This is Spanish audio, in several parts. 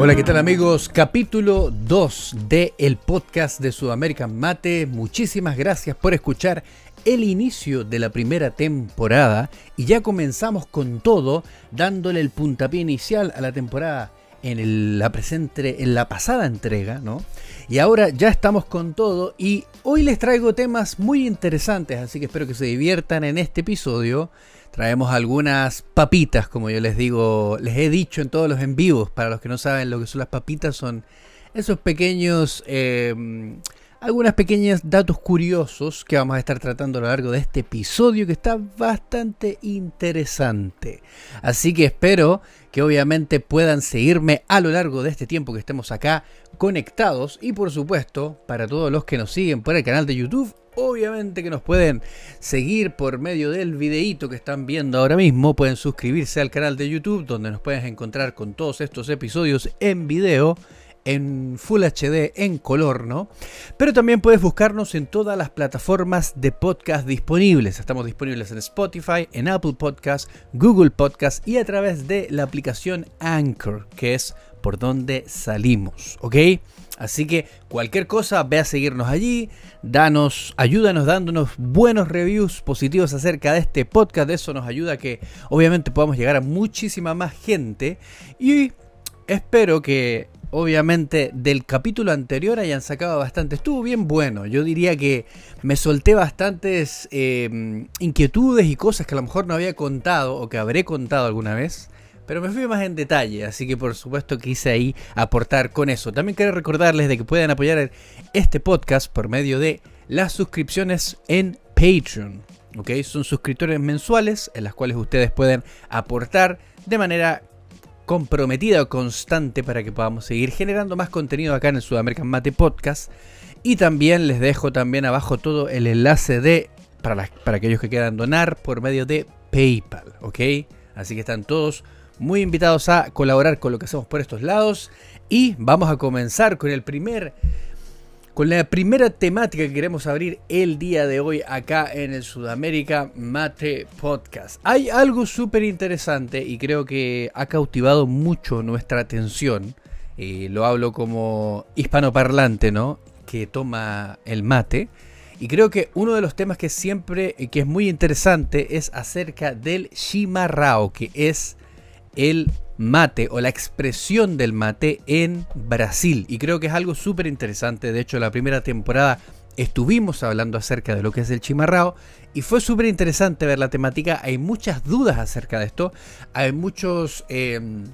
Hola, ¿qué tal amigos? Capítulo 2 de el podcast de Sudamerican Mate. Muchísimas gracias por escuchar el inicio de la primera temporada y ya comenzamos con todo dándole el puntapié inicial a la temporada en la presente en la pasada entrega, ¿no? Y ahora ya estamos con todo y hoy les traigo temas muy interesantes, así que espero que se diviertan en este episodio. Traemos algunas papitas, como yo les digo, les he dicho en todos los en vivos. Para los que no saben lo que son las papitas, son esos pequeños, eh, algunas pequeñas datos curiosos que vamos a estar tratando a lo largo de este episodio que está bastante interesante. Así que espero que obviamente puedan seguirme a lo largo de este tiempo que estemos acá conectados y por supuesto para todos los que nos siguen por el canal de YouTube Obviamente que nos pueden seguir por medio del videíto que están viendo ahora mismo. Pueden suscribirse al canal de YouTube donde nos puedes encontrar con todos estos episodios en video en Full HD en color, ¿no? Pero también puedes buscarnos en todas las plataformas de podcast disponibles. Estamos disponibles en Spotify, en Apple Podcast, Google Podcast y a través de la aplicación Anchor, que es por donde salimos, ¿ok? Así que cualquier cosa, ve a seguirnos allí, danos, ayúdanos dándonos buenos reviews positivos acerca de este podcast. Eso nos ayuda a que obviamente podamos llegar a muchísima más gente. Y espero que obviamente del capítulo anterior hayan sacado bastante. Estuvo bien bueno. Yo diría que me solté bastantes eh, inquietudes y cosas que a lo mejor no había contado o que habré contado alguna vez. Pero me fui más en detalle, así que por supuesto quise ahí aportar con eso. También quiero recordarles de que pueden apoyar este podcast por medio de las suscripciones en Patreon. ¿ok? Son suscriptores mensuales en las cuales ustedes pueden aportar de manera comprometida o constante para que podamos seguir generando más contenido acá en el Sudamerican Mate Podcast. Y también les dejo también abajo todo el enlace de para, para aquellos que quieran donar por medio de PayPal, ¿ok? Así que están todos muy invitados a colaborar con lo que hacemos por estos lados y vamos a comenzar con el primer con la primera temática que queremos abrir el día de hoy acá en el Sudamérica Mate Podcast. Hay algo súper interesante y creo que ha cautivado mucho nuestra atención. Eh, lo hablo como hispanoparlante, ¿no? Que toma el mate. Y creo que uno de los temas que siempre, que es muy interesante, es acerca del chimarrao, que es el mate o la expresión del mate en Brasil. Y creo que es algo súper interesante. De hecho, la primera temporada estuvimos hablando acerca de lo que es el chimarrao y fue súper interesante ver la temática. Hay muchas dudas acerca de esto. Hay muchos... Em,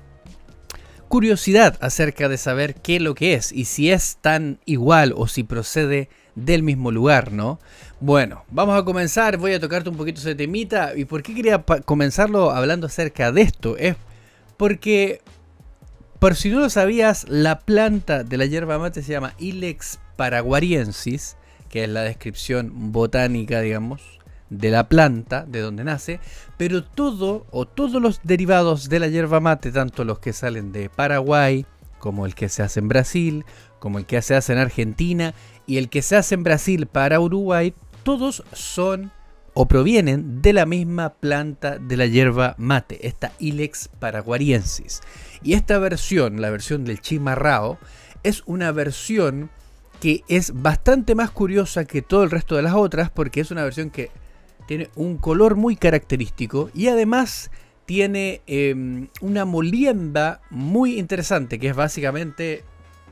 curiosidad acerca de saber qué es lo que es y si es tan igual o si procede del mismo lugar, ¿no? Bueno, vamos a comenzar, voy a tocarte un poquito ese temita. Y por qué quería comenzarlo hablando acerca de esto, es porque, por si no lo sabías, la planta de la hierba mate se llama Ilex paraguariensis, que es la descripción botánica, digamos, de la planta, de donde nace, pero todo o todos los derivados de la hierba mate, tanto los que salen de Paraguay, como el que se hace en Brasil, como el que se hace en Argentina y el que se hace en Brasil para Uruguay, todos son o provienen de la misma planta de la hierba mate, esta Ilex paraguariensis. Y esta versión, la versión del chimarrao, es una versión que es bastante más curiosa que todo el resto de las otras porque es una versión que tiene un color muy característico y además tiene em, una molienda muy interesante que es básicamente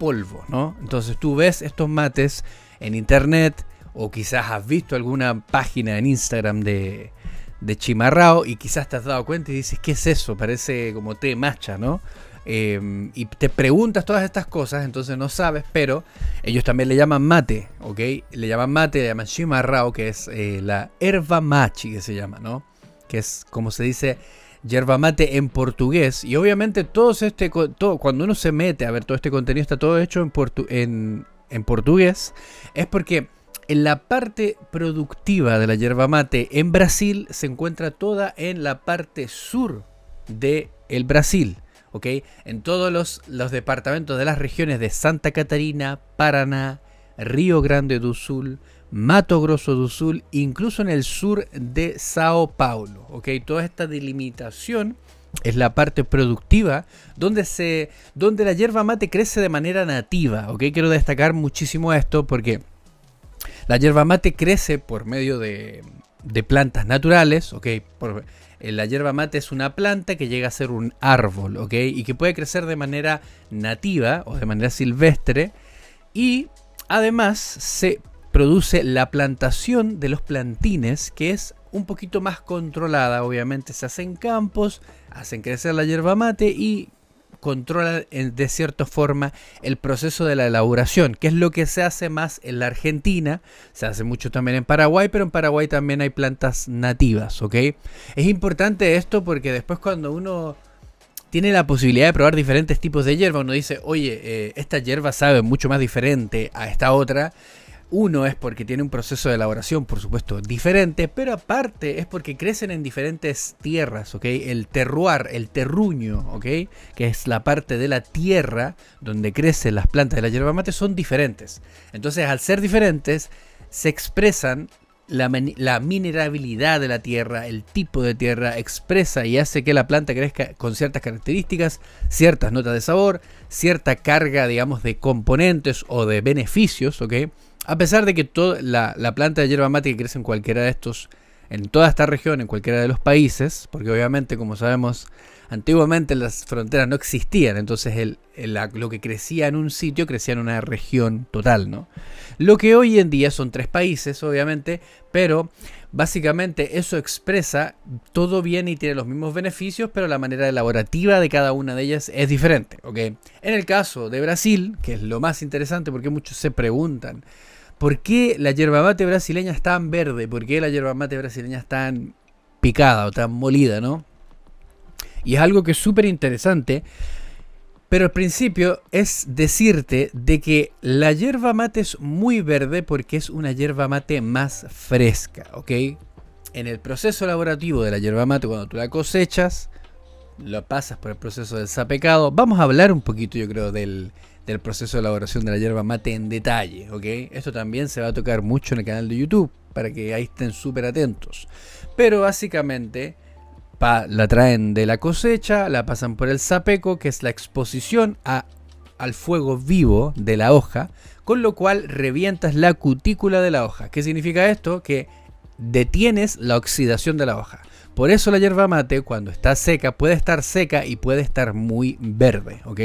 polvo, ¿no? Entonces tú ves estos mates en internet o quizás has visto alguna página en Instagram de, de chimarrao y quizás te has dado cuenta y dices, ¿qué es eso? Parece como té macha, ¿no? Em, y te preguntas todas estas cosas, entonces no sabes, pero ellos también le llaman mate, ¿ok? Le llaman mate, le llaman chimarrao, que es eh, la herba machi que se llama, ¿no? Que es como se dice yerba mate en portugués. Y obviamente todo este, cuando uno se mete a ver todo este contenido, está todo hecho en, en, portugués, es porque en la parte productiva de la yerba mate en Brasil se encuentra toda en la parte sur de el Brasil. ¿ok? En todos los, los, departamentos de las regiones de Santa Catarina, Paraná, Río Grande do Sul, Mato Grosso do Sul, incluso en el sur de Sao Paulo. ¿ok? Toda esta delimitación es la parte productiva donde, se, donde la hierba mate crece de manera nativa. ¿ok? Quiero destacar muchísimo esto porque la hierba mate crece por medio de, plantas naturales. ¿ok? Por, eh, la hierba mate es una planta que llega a ser un árbol, ¿ok? Y que puede crecer de manera nativa o de manera silvestre. Y además se produce la plantación de los plantines, que es un poquito más controlada. Obviamente se hacen campos, hacen crecer la hierba mate y controlan de cierta forma el proceso de la elaboración, que es lo que se hace más en la Argentina, se hace mucho también en Paraguay, pero en Paraguay también hay plantas nativas. Es importante esto porque después cuando uno tiene la posibilidad de probar diferentes tipos de hierba, uno dice, oye, eh, esta hierba sabe mucho más diferente a esta otra, uno es porque tiene un proceso de elaboración, por supuesto, diferente, pero aparte es porque crecen en diferentes tierras, ¿ok? El terroir, el terruño, ¿ok? Que es la parte de la tierra donde crecen las plantas de la yerba mate, son diferentes. Entonces, al ser diferentes, se expresan la, la, minerabilidad de la tierra, el tipo de tierra, expresa y hace que la planta crezca con ciertas características, ciertas notas de sabor, cierta carga, digamos, de componentes o de beneficios, ¿ok? A pesar de que toda la, planta de hierba mate que crece en cualquiera de estos, en toda esta región, en cualquiera de los países, porque obviamente, como sabemos, antiguamente las fronteras no existían, entonces lo que crecía en un sitio crecía en una región total, ¿no? Lo que hoy en día son tres países, obviamente, pero básicamente eso expresa todo bien y tiene los mismos beneficios, pero la manera elaborativa de cada una de ellas es diferente, ¿ok? En el caso de Brasil, que es lo más interesante porque muchos se preguntan, ¿Por qué la yerba mate brasileña es tan verde? ¿Por qué la yerba mate brasileña es tan picada o tan molida, no? Y es algo que es súper interesante. Pero al principio es decirte de que la yerba mate es muy verde porque es una yerba mate más fresca, ¿ok? En el proceso elaborativo de la yerba mate, cuando tú la cosechas, lo pasas por el proceso del sapecado. Vamos a hablar un poquito, yo creo, del, del proceso de elaboración de la hierba mate en detalle, ¿ok? Esto también se va a tocar mucho en el canal de YouTube, para que ahí estén súper atentos. Pero básicamente la traen de la cosecha, la pasan por el sapeco, que es la exposición al fuego vivo de la hoja, con lo cual revientas la cutícula de la hoja. ¿Qué significa esto? Que detienes la oxidación de la hoja. Por eso la hierba mate, cuando está seca, puede estar seca y puede estar muy verde, ¿ok?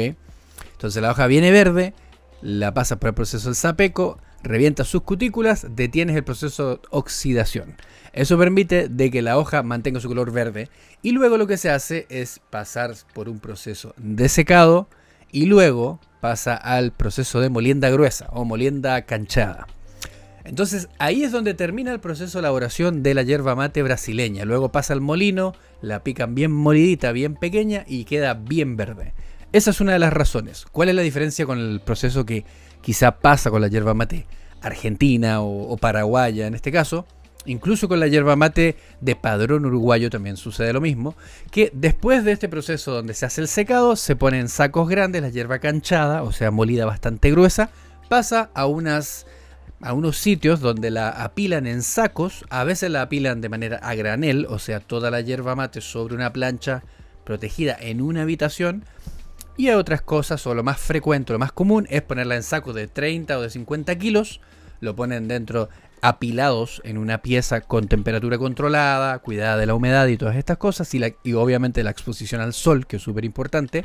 Entonces la hoja viene verde, la pasa por el proceso del sapeco, revienta sus cutículas, detienes el proceso de oxidación. Eso permite de que la hoja mantenga su color verde y luego lo que se hace es pasar por un proceso de secado y luego pasa al proceso de molienda gruesa o molienda canchada. Entonces ahí es donde termina el proceso de elaboración de la yerba mate brasileña. Luego pasa al molino, la pican bien molidita, bien pequeña y queda bien verde. Esa es una de las razones. ¿Cuál es la diferencia con el proceso que quizá pasa con la yerba mate argentina o, paraguaya en este caso? Incluso con la yerba mate de padrón uruguayo también sucede lo mismo, que después de este proceso donde se hace el secado, se pone en sacos grandes la yerba canchada, o sea, molida bastante gruesa, pasa a unas a unos sitios donde la apilan en sacos, a veces la apilan de manera a granel, o sea, toda la yerba mate sobre una plancha protegida en una habitación, y hay otras cosas, o lo más frecuente, lo más común, es ponerla en sacos de 30 o de 50 kilos. Lo ponen dentro apilados en una pieza con temperatura controlada, cuidada de la humedad y todas estas cosas. Y, obviamente la exposición al sol, que es súper importante.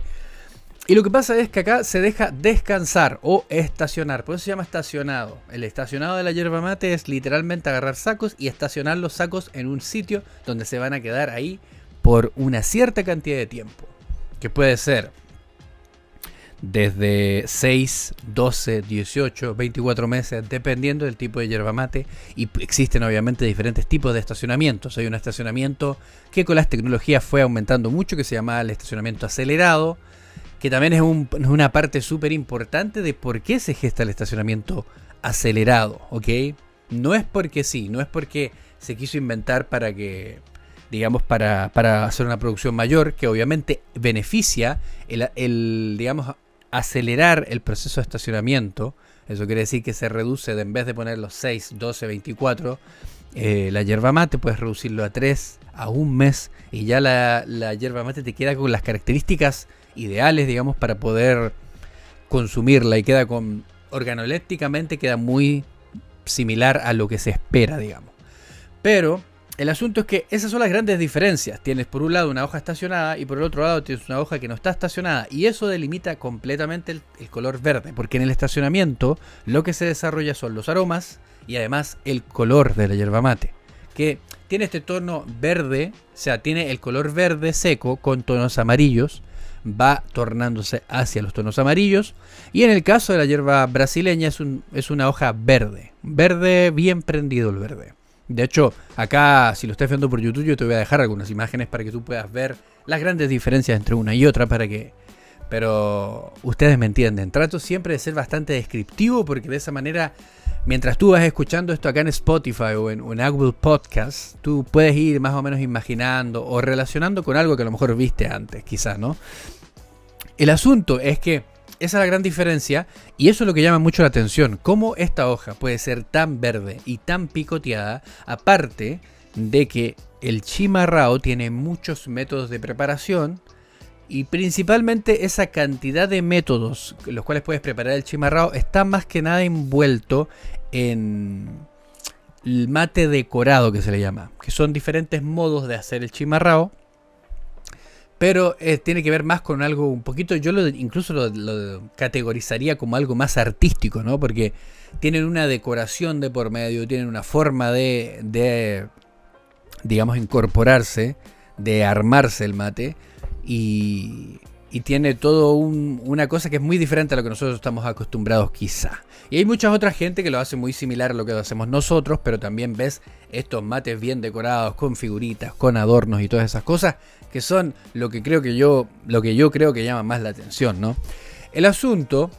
Y lo que pasa es que acá se deja descansar o estacionar. Por eso se llama estacionado. El estacionado de la yerba mate es literalmente agarrar sacos y estacionar los sacos en un sitio donde se van a quedar ahí por una cierta cantidad de tiempo. Que puede ser desde 6, 12, 18, 24 meses, dependiendo del tipo de yerba mate. Y existen obviamente diferentes tipos de estacionamientos. Hay un estacionamiento que con las tecnologías fue aumentando mucho, que se llama el estacionamiento acelerado, que también es, una parte súper importante de por qué se gesta el estacionamiento acelerado, ¿ok? No es porque sí, no es porque se quiso inventar para que digamos, para, para, hacer una producción mayor, que obviamente beneficia el, el, digamos, acelerar el proceso de estacionamiento. Eso quiere decir que se reduce de en vez de poner los 6, 12, 24, eh, la yerba mate, puedes reducirlo a 3, a un mes, y ya la, la yerba mate te queda con las características ideales, digamos, para poder consumirla y queda con, organolépticamente queda muy similar a lo que se espera, digamos. Pero el asunto es que esas son las grandes diferencias. Tienes por un lado una hoja estacionada y por el otro lado tienes una hoja que no está estacionada. Y eso delimita completamente el, color verde. Porque en el estacionamiento lo que se desarrolla son los aromas y además el color de la yerba mate. Que tiene este tono verde, o sea, tiene el color verde seco con tonos amarillos. Va tornándose hacia los tonos amarillos. Y en el caso de la hierba brasileña es, un, es una hoja verde. Verde, bien prendido el verde. De hecho, acá, si lo estás viendo por YouTube, yo te voy a dejar algunas imágenes para que tú puedas ver las grandes diferencias entre una y otra para que... Pero ustedes me entienden. Trato siempre de ser bastante descriptivo porque de esa manera, mientras tú vas escuchando esto acá en Spotify o en, Apple Podcast, tú puedes ir más o menos imaginando o relacionando con algo que a lo mejor viste antes, quizás, ¿no? El asunto es que esa es la gran diferencia y eso es lo que llama mucho la atención. Cómo esta hoja puede ser tan verde y tan picoteada, aparte de que el chimarrao tiene muchos métodos de preparación y principalmente esa cantidad de métodos los cuales puedes preparar el chimarrao está más que nada envuelto en el mate decorado que se le llama, que son diferentes modos de hacer el chimarrao pero eh, tiene que ver más con algo un poquito, yo lo, incluso lo, categorizaría como algo más artístico, ¿no? Porque tienen una decoración de por medio, tienen una forma de, de digamos, incorporarse, de armarse el mate y, y tiene todo una cosa que es muy diferente a lo que nosotros estamos acostumbrados quizá. Y hay mucha otra gente que lo hace muy similar a lo que hacemos nosotros, pero también ves estos mates bien decorados, con figuritas, con adornos y todas esas cosas, que son lo que creo que yo, lo que yo creo que llama más la atención, ¿no? El asunto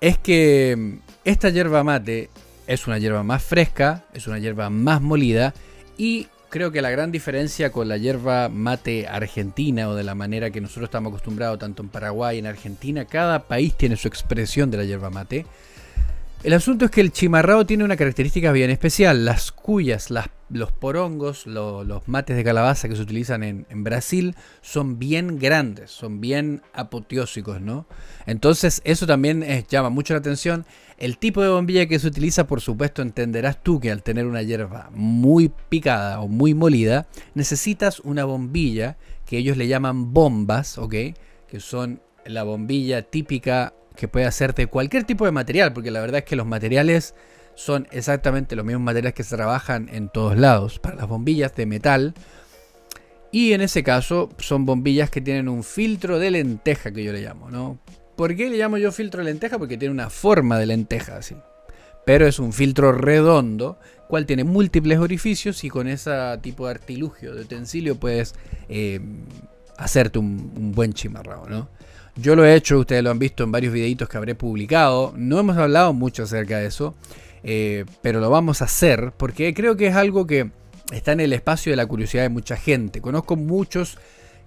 es que esta hierba mate es una hierba más fresca, es una hierba más molida y creo que la gran diferencia con la hierba mate argentina o de la manera que nosotros estamos acostumbrados tanto en Paraguay y en Argentina, cada país tiene su expresión de la hierba mate. El asunto es que el chimarrao tiene una característica bien especial. Las cuyas, los porongos, los mates de calabaza que se utilizan en, Brasil son bien grandes, son bien apoteósicos, ¿no? Entonces eso también llama mucho la atención. El tipo de bombilla que se utiliza, por supuesto, entenderás tú que al tener una hierba muy picada o muy molida, necesitas una bombilla que ellos le llaman bombas, ¿ok? Que son la bombilla típica que puede hacerte cualquier tipo de material, porque la verdad es que los materiales son exactamente los mismos materiales que se trabajan en todos lados para las bombillas de metal. Y en ese caso son bombillas que tienen un filtro de lenteja que yo le llamo, ¿no? ¿Por qué le llamo yo filtro de lenteja? Porque tiene una forma de lenteja así. Pero es un filtro redondo, cual tiene múltiples orificios y con ese tipo de artilugio, de utensilio, puedes eh, hacerte un, buen chimarrao, ¿no? Yo lo he hecho, ustedes lo han visto en varios videitos que habré publicado. No hemos hablado mucho acerca de eso, eh, pero lo vamos a hacer porque creo que es algo que está en el espacio de la curiosidad de mucha gente. Conozco muchos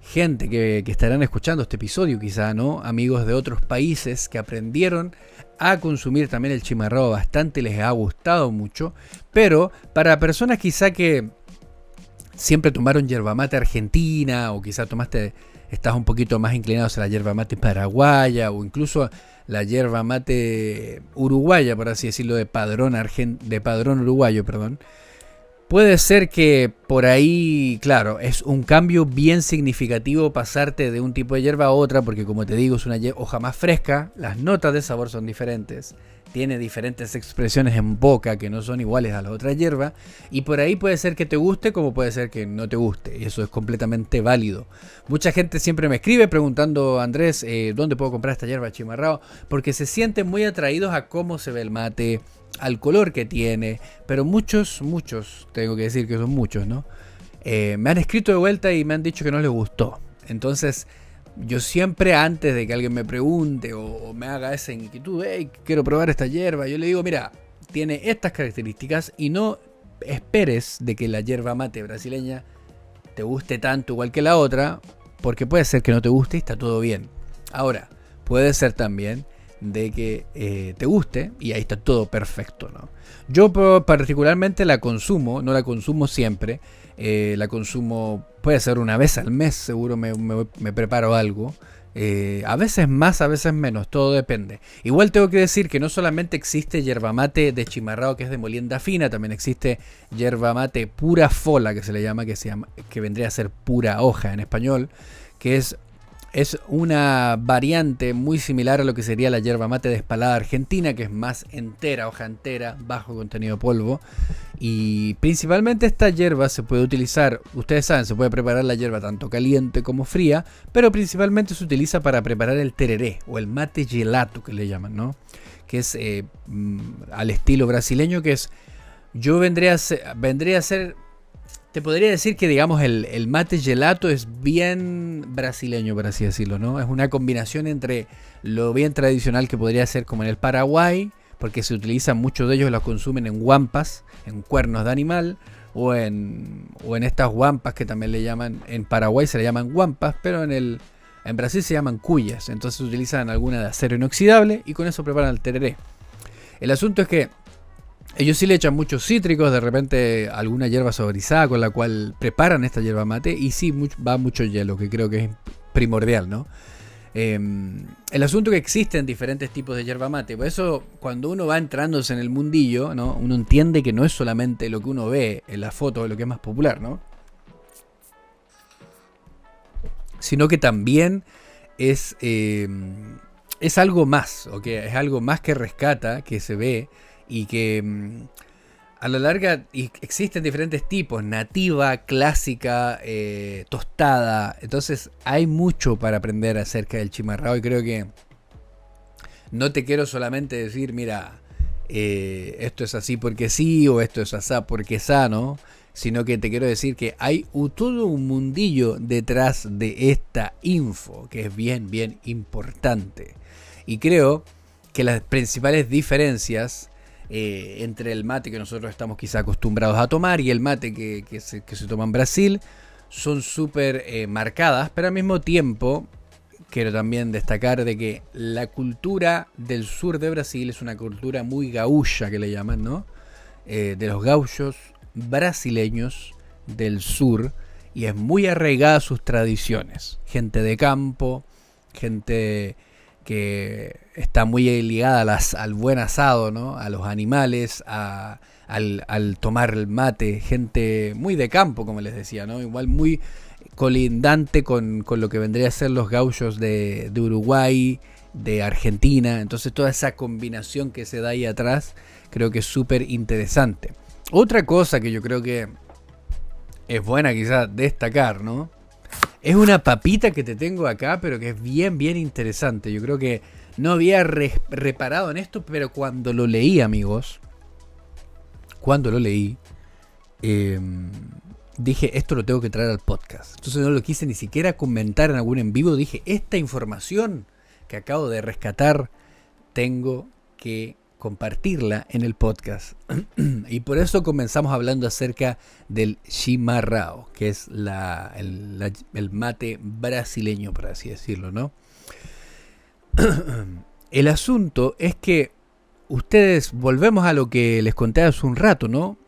gente que, estarán escuchando este episodio, quizá, ¿no? Amigos de otros países que aprendieron a consumir también el chimarrón bastante, les ha gustado mucho. Pero para personas quizá que siempre tomaron yerba mate argentina o quizá tomaste estás un poquito más inclinado hacia la yerba mate paraguaya o incluso la yerba mate uruguaya, por así decirlo, de padrón, de padrón uruguayo, perdón. Puede ser que por ahí, claro, es un cambio bien significativo pasarte de un tipo de hierba a otra, porque como te digo, es una hoja más fresca, las notas de sabor son diferentes tiene diferentes expresiones en boca que no son iguales a la otra hierba y por ahí puede ser que te guste como puede ser que no te guste y eso es completamente válido. Mucha gente siempre me escribe preguntando Andrés eh, dónde puedo comprar esta hierba chimarrao porque se sienten muy atraídos a cómo se ve el mate, al color que tiene, pero muchos, muchos, tengo que decir que son muchos, ¿no? Eh, me han escrito de vuelta y me han dicho que no les gustó. Entonces, yo siempre antes de que alguien me pregunte o, me haga esa inquietud, hey, quiero probar esta hierba, yo le digo, mira, tiene estas características y no esperes de que la hierba mate brasileña te guste tanto igual que la otra, porque puede ser que no te guste y está todo bien. Ahora, puede ser también de que eh, te guste y ahí está todo perfecto, ¿no? Yo particularmente la consumo, no la consumo siempre, eh, la consumo puede ser una vez al mes, seguro me, me preparo algo. Eh, a veces más, a veces menos, todo depende. Igual tengo que decir que no solamente existe yerba mate de chimarrao que es de molienda fina, también existe yerba mate pura fola que se le llama, que, se llama, que vendría a ser pura hoja en español, que es es una variante muy similar a lo que sería la yerba mate de espalada argentina, que es más entera, hoja entera, bajo contenido de polvo. Y principalmente esta hierba se puede utilizar, ustedes saben, se puede preparar la hierba tanto caliente como fría, pero principalmente se utiliza para preparar el tereré o el mate gelato que le llaman, ¿no? Que es eh, mm, al estilo brasileño, que es, yo vendría vendría a ser te podría decir que, digamos, el, mate gelato es bien brasileño, por así decirlo, ¿no? Es una combinación entre lo bien tradicional que podría ser como en el Paraguay, porque se utilizan, muchos de ellos los consumen en guampas, en cuernos de animal, o en, o en estas guampas que también le llaman, en Paraguay se le llaman guampas, pero en, el, en Brasil se llaman cuyas, entonces utilizan alguna de acero inoxidable y con eso preparan el tereré. El asunto es que ellos sí le echan muchos cítricos, de repente alguna hierba saborizada con la cual preparan esta hierba mate y sí va mucho hielo, que creo que es primordial, ¿no? Em, el asunto que existen diferentes tipos de hierba mate, por eso cuando uno va entrándose en el mundillo, ¿no? Uno entiende que no es solamente lo que uno ve en la foto, lo que es más popular, ¿no? Sino que también es, em, es algo más, ¿ok? Es algo más que rescata, que se ve y que mm, a la larga existen diferentes tipos, nativa, clásica, eh, tostada. Entonces hay mucho para aprender acerca del chimarrao y creo que no te quiero solamente decir, mira, eh, esto es así porque sí o esto es así porque sano, sino que te quiero decir que hay todo un mundillo detrás de esta info que es bien, bien importante. Y creo que las principales diferencias eh, entre el mate que nosotros estamos quizá acostumbrados a tomar y el mate que, se, toma en Brasil son súper eh, marcadas, pero al mismo tiempo quiero también destacar de que la cultura del sur de Brasil es una cultura muy gaúcha que le llaman, ¿no? Eh, de los gauchos brasileños del sur y es muy arraigada a sus tradiciones. Gente de campo, gente que está muy ligada al buen asado, ¿no? a los animales, al, tomar el mate, gente muy de campo, como les decía, ¿no? igual muy colindante con, lo que vendría a ser los gauchos de, de, Uruguay, de Argentina, entonces toda esa combinación que se da ahí atrás creo que es súper interesante. Otra cosa que yo creo que es buena quizás destacar, ¿no? Es una papita que te tengo acá, pero que es bien, bien interesante. Yo creo que no había reparado en esto, pero cuando lo leí, amigos, cuando lo leí, em, dije, esto lo tengo que traer al podcast. Entonces no lo quise ni siquiera comentar en algún en vivo. Dije, esta información que acabo de rescatar, tengo que compartirla en el podcast. y por eso comenzamos hablando acerca del chimarrao, que es la, el, mate brasileño, por así decirlo, ¿no? el asunto es que ustedes, volvemos a lo que les conté hace un rato, ¿no?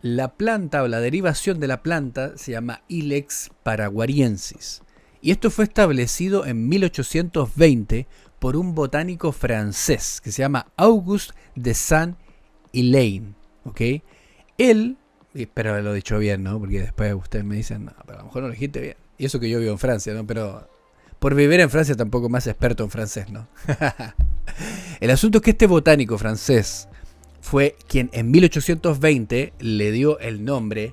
La planta o la derivación de la planta se llama Ilex paraguariensis. Y esto fue establecido en 1820 por un botánico francés que se llama Auguste de Saint-Hilaire. ¿ok? Él, espero haberlo dicho bien, ¿no? Porque después ustedes me dicen, no, pero a lo mejor no lo dijiste bien. Y eso que yo vivo en Francia, ¿no? Pero por vivir en Francia tampoco más experto en francés, ¿no? El asunto es que este botánico francés fue quien en 1820 le dio el nombre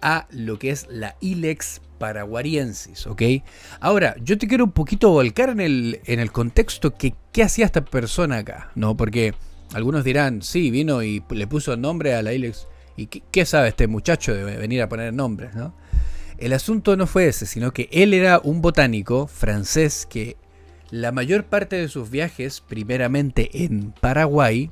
a lo que es la Ilex paraguariensis, ¿ok? Ahora, yo te quiero un poquito volcar en el, en el contexto que qué hacía esta persona acá, ¿no? Porque algunos dirán, sí, vino y le puso nombre a la Ilex. ¿Y qué, sabe este muchacho de venir a poner nombres, no? El asunto no fue ese, sino que él era un botánico francés que la mayor parte de sus viajes, primeramente en Paraguay,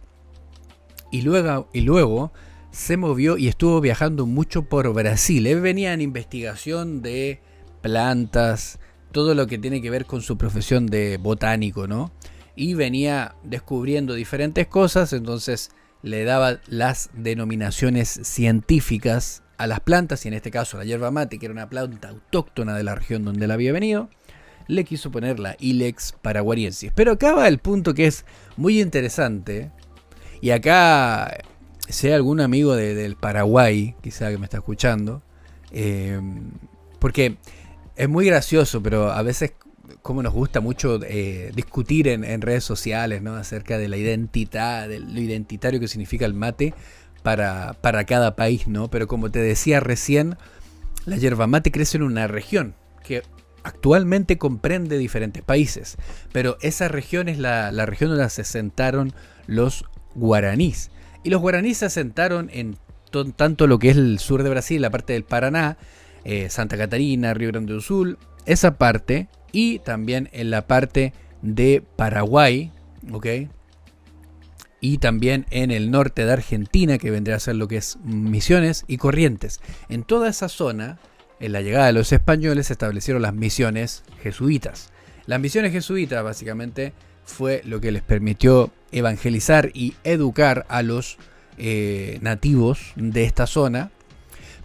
y luego, y luego se movió y estuvo viajando mucho por Brasil. Él venía en investigación de plantas, todo lo que tiene que ver con su profesión de botánico, ¿no? y venía descubriendo diferentes cosas, entonces le daba las denominaciones científicas a las plantas, y en este caso la yerba mate, que era una planta autóctona de la región donde él había venido, le quiso poner la Ilex paraguariensis. Pero acá va el punto que es muy interesante, y acá, si hay algún amigo del Paraguay, quizá que me está escuchando, eh, porque es muy gracioso, pero a veces como nos gusta mucho eh, discutir en, redes sociales ¿no? acerca de la identidad, de lo identitario que significa el mate para, para cada país, ¿no? Pero como te decía recién, la yerba mate crece en una región que actualmente comprende diferentes países, pero esa región es la, región donde se asentaron los guaraníes. Y los guaraníes se asentaron en tanto lo que es el sur de Brasil, la parte del Paraná, eh, Santa Catarina, Río Grande do Sul, esa parte, y también en la parte de Paraguay, ¿ok? Y también en el norte de Argentina, que vendría a ser lo que es Misiones y Corrientes. En toda esa zona, en la llegada de los españoles, se establecieron las misiones jesuitas. Las misiones jesuitas, básicamente, fue lo que les permitió evangelizar y educar a los eh, nativos de esta zona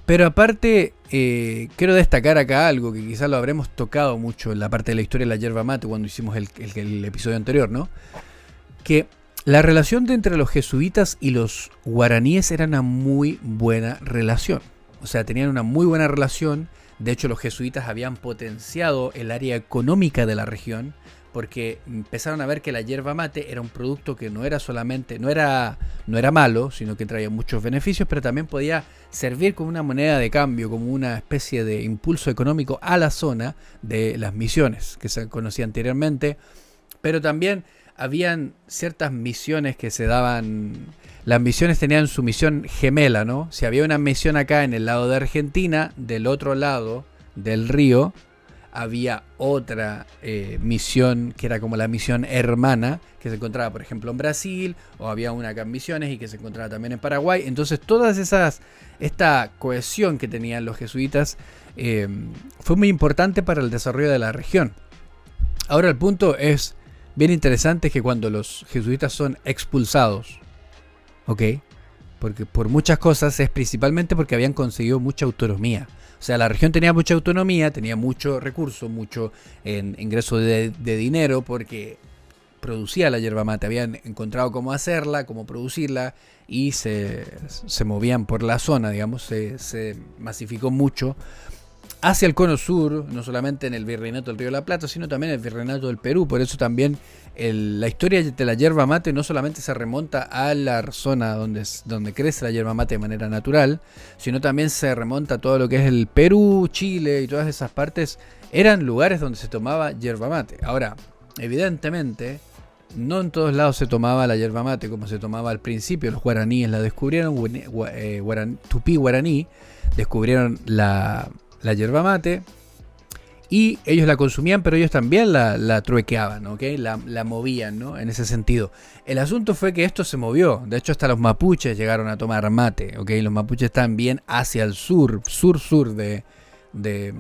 pero aparte, eh, quiero destacar acá algo que quizás lo habremos tocado mucho en la parte de la historia de la yerba mate cuando hicimos el, episodio anterior, ¿no? Que la relación de entre los jesuitas y los guaraníes era una muy buena relación. O sea, tenían una muy buena relación. De hecho, los jesuitas habían potenciado el área económica de la región porque empezaron a ver que la yerba mate era un producto que no era solamente, no era, no era malo, sino que traía muchos beneficios, pero también podía servir como una moneda de cambio, como una especie de impulso económico a la zona de las misiones que se conocía anteriormente, pero también habían ciertas misiones que se daban, las misiones tenían su misión gemela, ¿no? Si había una misión acá en el lado de Argentina, del otro lado del río, había otra eh, misión que era como la misión hermana, que se encontraba, por ejemplo, en Brasil, o había una acá en Misiones y que se encontraba también en Paraguay. Entonces, todas esas, esta cohesión que tenían los jesuitas eh, fue muy importante para el desarrollo de la región. Ahora, el punto es bien interesante que cuando los jesuitas son expulsados, ¿ok? Porque por muchas cosas es principalmente porque habían conseguido mucha autonomía. O sea, la región tenía mucha autonomía, tenía mucho recurso, mucho ingreso de, dinero, porque producía la yerba mate, habían encontrado cómo hacerla, cómo producirla, y se, movían por la zona, digamos, se, se masificó mucho hacia el cono sur, no solamente en el Virreinato del Río de la Plata, sino también en el Virreinato del Perú. Por eso también la historia de la yerba mate no solamente se remonta a la zona donde, crece la yerba mate de manera natural, sino también se remonta a todo lo que es el Perú, Chile y todas esas partes. Eran lugares donde se tomaba yerba mate. Ahora, evidentemente, no en todos lados se tomaba la yerba mate como se tomaba al principio. Los guaraníes la descubrieron, eh, tupí guaraní, descubrieron la la yerba mate. Y ellos la consumían, pero ellos también la, truequeaban, ¿ok? La, la, movían, ¿no? En ese sentido. El asunto fue que esto se movió. De hecho, hasta los mapuches llegaron a tomar mate, ¿ok? Los mapuches están bien hacia el sur, sur-sur de, de,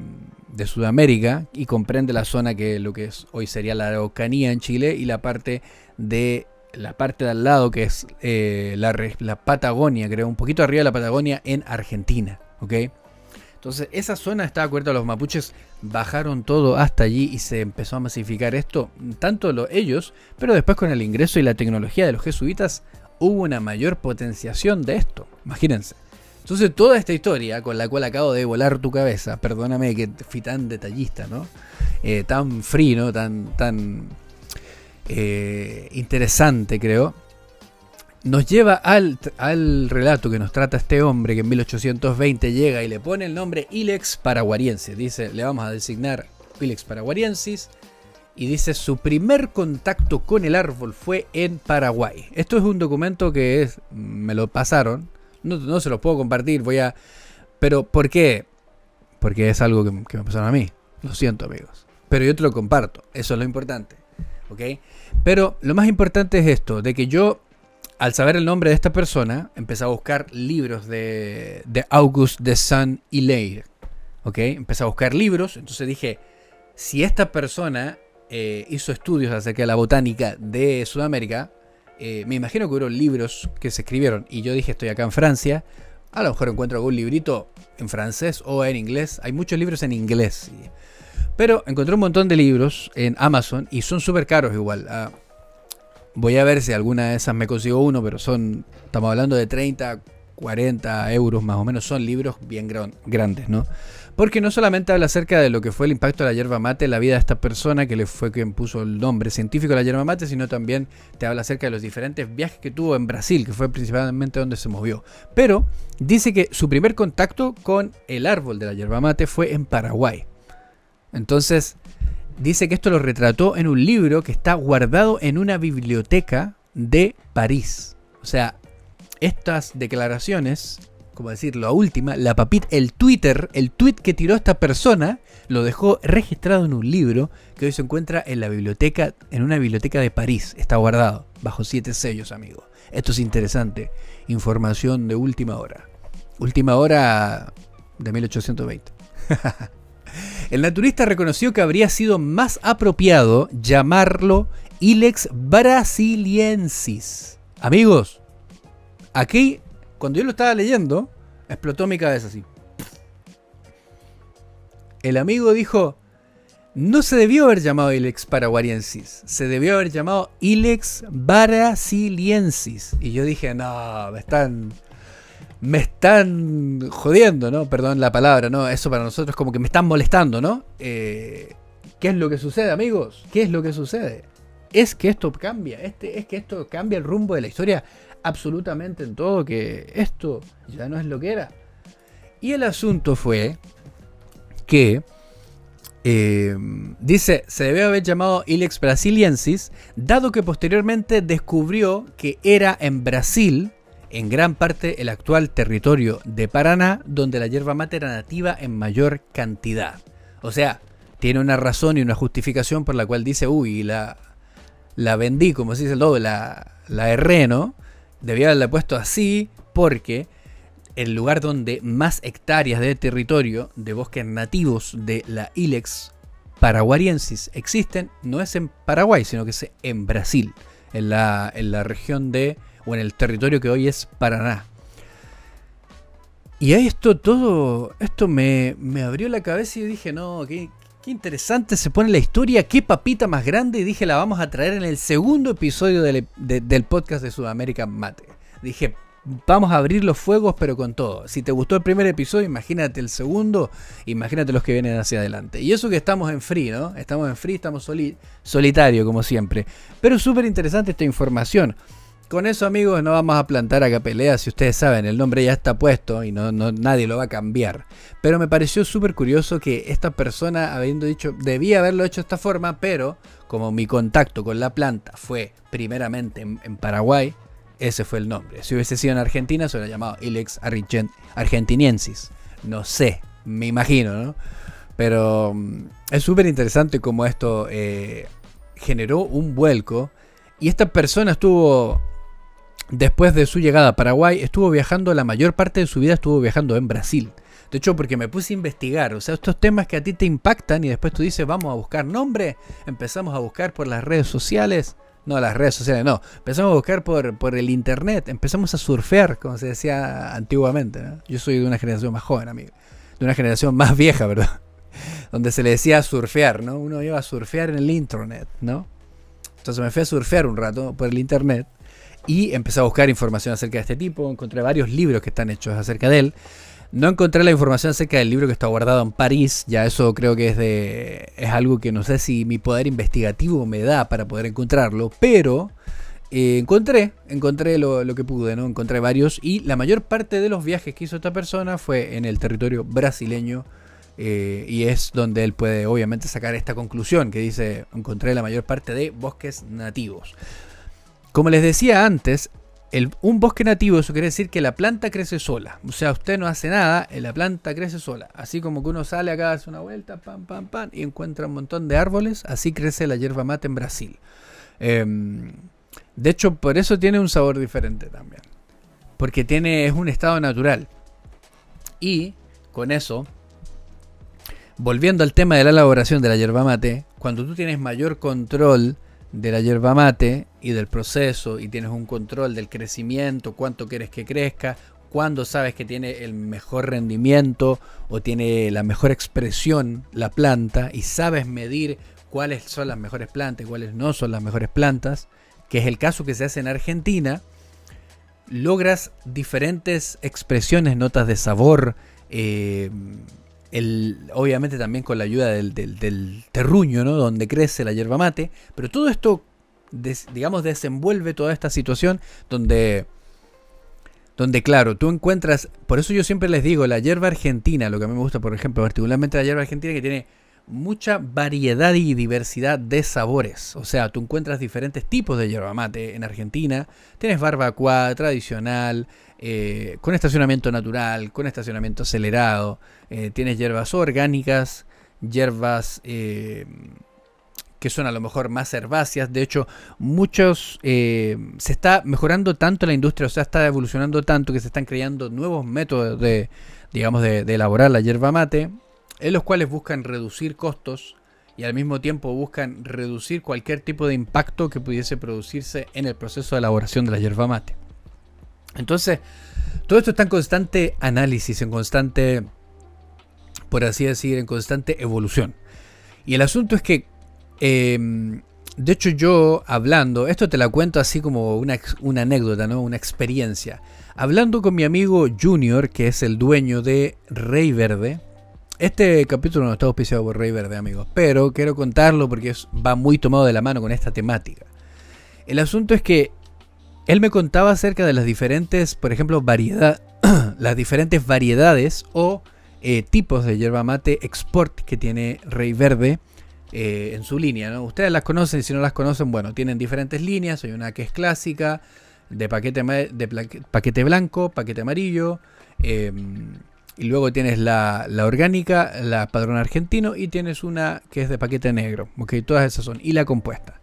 Sudamérica y comprende la zona que lo que es, hoy sería la Araucanía en Chile y la parte de la parte de al lado que es eh, la, la Patagonia, creo, un poquito arriba de la Patagonia en Argentina, ¿ok? Entonces, esa zona está de acuerdo a los mapuches, bajaron todo hasta allí y se empezó a masificar esto, tanto lo, ellos, pero después con el ingreso y la tecnología de los jesuitas, hubo una mayor potenciación de esto. Imagínense. Entonces, toda esta historia con la cual acabo de volar tu cabeza, perdóname que fui tan detallista, ¿no? Eh, tan frío, Tan, tan eh, interesante, creo nos lleva al, relato que nos trata este hombre que en 1820 llega y le pone el nombre Ilex paraguariensis. Dice, le vamos a designar Ilex paraguariensis. Y dice, su primer contacto con el árbol fue en Paraguay. Esto es un documento que es, me lo pasaron. No, se lo puedo compartir, voy a... Pero, ¿por qué? Porque es algo que, que me pasaron a mí. Lo siento, amigos. Pero yo te lo comparto. Eso es lo importante. ¿Ok? Pero lo más importante es esto, de que yo al saber el nombre de esta persona, empecé a buscar libros de, de Auguste de Saint-Hilaire. ¿Ok? Empecé a buscar libros, entonces dije, si esta persona eh, hizo estudios acerca de la botánica de Sudamérica, eh, me imagino que hubo libros que se escribieron y yo dije estoy acá en Francia, a lo mejor encuentro algún librito en francés o en inglés, hay muchos libros en inglés, pero encontré un montón de libros en Amazon y son súper caros igual. Ah, voy a ver si alguna de esas me consigo uno, pero son, estamos hablando de 30, 40 euros más o menos, son libros bien grandes, ¿no? Porque no solamente habla acerca de lo que fue el impacto de la yerba mate en la vida de esta persona, que le fue quien puso el nombre científico de la yerba mate, sino también te habla acerca de los diferentes viajes que tuvo en Brasil, que fue principalmente donde se movió. Pero dice que su primer contacto con el árbol de la yerba mate fue en Paraguay. Entonces, dice que esto lo retrató en un libro que está guardado en una biblioteca de París. O sea, estas declaraciones como decir, la última, la papita, el Twitter, el tweet que tiró esta persona, lo dejó registrado en un libro que hoy se encuentra en la biblioteca, en una biblioteca de París. Está guardado, bajo siete sellos, amigo. Esto es interesante. Información de última hora. Última hora de 1820. el naturista reconoció que habría sido más apropiado llamarlo Ilex brasiliensis. Amigos, aquí cuando yo lo estaba leyendo, explotó mi cabeza así. El amigo dijo, no se debió haber llamado Ilex paraguariensis, se debió haber llamado Ilex brasiliensis. Y yo dije, no, me están... Me están jodiendo, ¿no? Perdón la palabra, ¿no? Eso para nosotros como que me están molestando, ¿no? Eh, ¿Qué es lo que sucede, amigos? ¿Qué es lo que sucede? Es que esto cambia, este, es que esto cambia el rumbo de la historia absolutamente en todo que esto ya no es lo que era. Y el asunto fue que eh, dice, se debe haber llamado Ilex brasiliensis, dado que posteriormente descubrió que era en Brasil, en gran parte el actual territorio de Paraná, donde la hierba mate era nativa en mayor cantidad. O sea, tiene una razón y una justificación por la cual dice, uy, la, la vendí, como se dice el la, la erré, ¿no? Debía haberle puesto así porque el lugar donde más hectáreas de territorio de bosques nativos de la Ilex paraguariensis existen no es en Paraguay, sino que es en Brasil, en la, en la región de, o en el territorio que hoy es Paraná. Y esto todo, esto me, me abrió la cabeza y dije, no, qué, Qué interesante se pone la historia, qué papita más grande. Y dije, la vamos a traer en el segundo episodio del, podcast de Sudamérica Mate. Dije, vamos a abrir los fuegos, pero con todo. Si te gustó el primer episodio, imagínate el segundo, imagínate los que vienen hacia adelante. Y eso que estamos en free, ¿no? Estamos en free, estamos solitarios, solitario, como siempre. Pero súper interesante esta información. Con eso, amigos, no vamos a plantar acá peleas. Si ustedes saben, el nombre ya está puesto y no, nadie lo va a cambiar. Pero me pareció súper curioso que esta persona, habiendo dicho, debía haberlo hecho de esta forma, pero como mi contacto con la planta fue primeramente en, Paraguay, ese fue el nombre. Si hubiese sido en Argentina, se hubiera llamado Ilex argentiniensis. No sé, me imagino, ¿no? Pero mm, es súper interesante cómo esto eh, generó un vuelco. Y esta persona estuvo Después de su llegada a Paraguay, estuvo viajando, la mayor parte de su vida estuvo viajando en Brasil. De hecho, porque me puse a investigar, o sea, estos temas que a ti te impactan y después tú dices, vamos a buscar nombre, empezamos a buscar por las redes sociales. No, las redes sociales no. Empezamos a buscar por, por el internet, empezamos a surfear, como se decía antiguamente. Yo soy de una generación más joven, amigo. De una generación más vieja, ¿verdad? Donde se le decía surfear, ¿no? Uno iba a surfear en el internet, ¿no? Entonces me fui a surfear un rato por el internet y empecé a buscar información acerca de este tipo. Encontré varios libros que están hechos acerca de él. No encontré la información acerca del libro que está guardado en París. Ya eso creo que es de. es algo que no sé si mi poder investigativo me da para poder encontrarlo. Pero eh, encontré, encontré lo, que pude, ¿no? Encontré varios. Y la mayor parte de los viajes que hizo esta persona fue en el territorio brasileño. Eh, y es donde él puede obviamente sacar esta conclusión que dice encontré la mayor parte de bosques nativos. Como les decía antes, un bosque nativo, eso quiere decir que la planta crece sola. O sea, usted no hace nada, la planta crece sola. Así como que uno sale acá, hace una vuelta, pam, pam, pam, y encuentra un montón de árboles, así crece la hierba mate en Brasil. Em, de hecho, por eso tiene un sabor diferente también. Porque tiene, es un estado natural. Y con eso, volviendo al tema de la elaboración de la hierba mate, cuando tú tienes mayor control de la yerba mate y del proceso y tienes un control del crecimiento, cuánto quieres que crezca, cuándo sabes que tiene el mejor rendimiento o tiene la mejor expresión la planta y sabes medir cuáles son las mejores plantas y cuáles no son las mejores plantas, que es el caso que se hace en Argentina, logras diferentes expresiones, notas de sabor, eh, obviamente también con la ayuda del, terruño, ¿no? donde crece la yerba mate, pero todo esto, digamos, desenvuelve toda esta situación donde, donde, claro, tú encuentras, por eso yo siempre les digo, la yerba argentina, lo que a mí me gusta, por ejemplo, particularmente la yerba argentina que tiene mucha variedad y diversidad de sabores. O sea, tú encuentras diferentes tipos de yerba mate en Argentina. Tienes barbacoa tradicional, eh, con estacionamiento natural, con estacionamiento acelerado. Eh, tienes hierbas orgánicas, hierbas eh, que son a lo mejor más herbáceas. De hecho, muchos se está mejorando tanto la industria, o sea, está evolucionando tanto que se están creando nuevos métodos de, digamos, de, de elaborar la yerba mate en los cuales buscan reducir costos y al mismo tiempo buscan reducir cualquier tipo de impacto que pudiese producirse en el proceso de elaboración de la yerba mate. Entonces, todo esto está en constante análisis, en constante, por así decir, en constante evolución. Y el asunto es que, em, de hecho yo hablando, esto te la cuento así como una, una anécdota, ¿no? una experiencia. Hablando con mi amigo Junior, que es el dueño de Rey Verde, este capítulo no está auspiciado por Rey Verde, amigos, pero quiero contarlo porque va muy tomado de la mano con esta temática. El asunto es que él me contaba acerca de las diferentes, por ejemplo, variedad, las diferentes variedades o eh, tipos de yerba mate export que tiene Rey Verde eh, en su línea. Ustedes las conocen, si no las conocen, bueno, tienen diferentes líneas. Hay una que es clásica, de paquete, de paquete blanco, paquete amarillo. Em, y luego tienes la, orgánica, la padrón argentino y tienes una que es de paquete negro. Ok, todas esas son. Y la compuesta.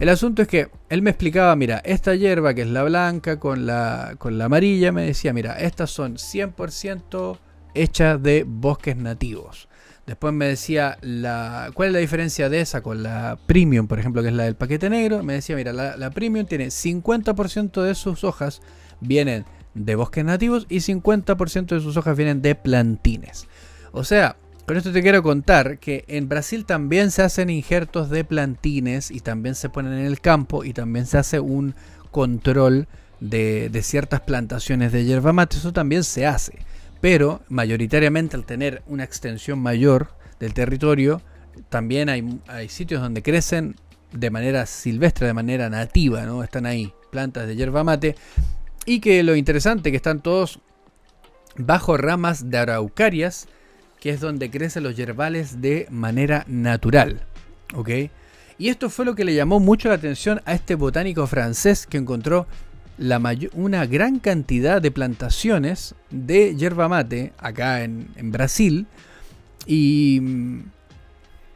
El asunto es que él me explicaba, mira, esta hierba que es la blanca con la, con la amarilla, me decía, mira, estas son 100% hechas de bosques nativos. Después me decía, la, ¿cuál es la diferencia de esa con la premium, por ejemplo, que es la del paquete negro? Me decía, mira, la, la premium tiene 50% de sus hojas vienen de bosques nativos y 50% de sus hojas vienen de plantines. O sea, con esto te quiero contar que en Brasil también se hacen injertos de plantines y también se ponen en el campo y también se hace un control de, ciertas plantaciones de yerba mate. Eso también se hace. Pero mayoritariamente al tener una extensión mayor del territorio, también hay, hay sitios donde crecen de manera silvestre, de manera nativa, ¿no? Están ahí plantas de yerba mate y que lo interesante que están todos bajo ramas de araucarias, que es donde crecen los yerbales de manera natural. ¿Ok? Y esto fue lo que le llamó mucho la atención a este botánico francés que encontró una gran cantidad de plantaciones de yerba mate acá en, en Brasil. Y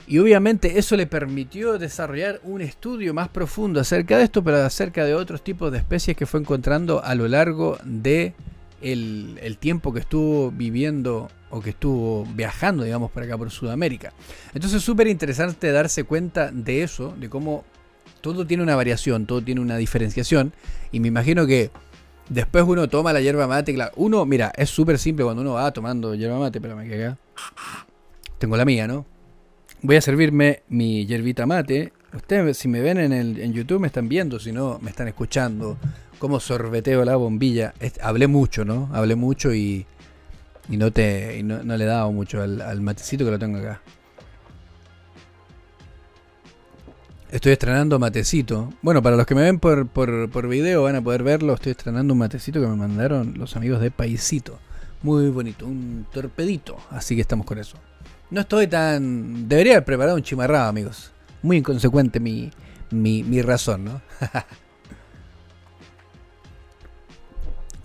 y obviamente eso le permitió desarrollar un estudio más profundo acerca de esto, pero acerca de otros tipos de especies que fue encontrando a lo largo de el, tiempo que estuvo viviendo o que estuvo viajando, digamos, por acá por Sudamérica. Entonces es súper interesante darse cuenta de eso, de cómo todo tiene una variación, todo tiene una diferenciación. Y me imagino que después uno toma la hierba mate. Uno, mira, es súper simple cuando uno va tomando hierba mate, pero me acá. Tengo la mía, ¿no? Voy a servirme mi yerbita mate. Ustedes, si me ven en, el, en YouTube, me están viendo, si no, me están escuchando. Cómo sorbeteo la bombilla. hablé mucho, ¿no? Hablé mucho y, y no, te, no, le he dado mucho al, matecito que lo tengo acá. Estoy estrenando matecito. Bueno, para los que me ven por, por, por, video van a poder verlo. Estoy estrenando un matecito que me mandaron los amigos de Paisito. Muy bonito, un torpedito. Así que estamos con eso. No estoy tan. Debería haber preparado un chimarrado, amigos. Muy inconsecuente mi, mi, razón, ¿no?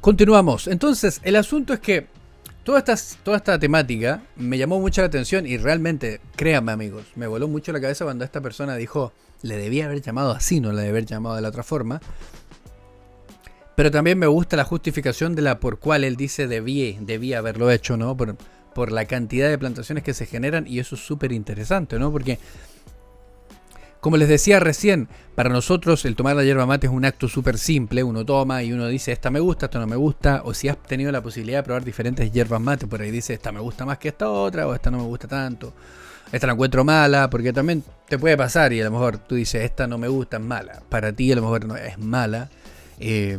Continuamos. Entonces, el asunto es que toda esta, toda esta temática me llamó mucho la atención y realmente, créanme amigos, me voló mucho la cabeza cuando esta persona dijo, le debía haber llamado así, no le debía haber llamado de la otra forma. Pero también me gusta la justificación de la por cual él dice debía, debía haberlo hecho, ¿no? por la cantidad de plantaciones que se generan y eso es súper interesante, ¿no? Porque Como les decía recién, para nosotros el tomar la yerba mate es un acto súper simple. Uno toma y uno dice, esta me gusta, esta no me gusta. O si has tenido la posibilidad de probar diferentes hierbas mate, por ahí dice, esta me gusta más que esta otra, o esta no me gusta tanto. Esta la encuentro mala, porque también te puede pasar y a lo mejor tú dices, esta no me gusta, es mala. Para ti a lo mejor no es mala. Eh,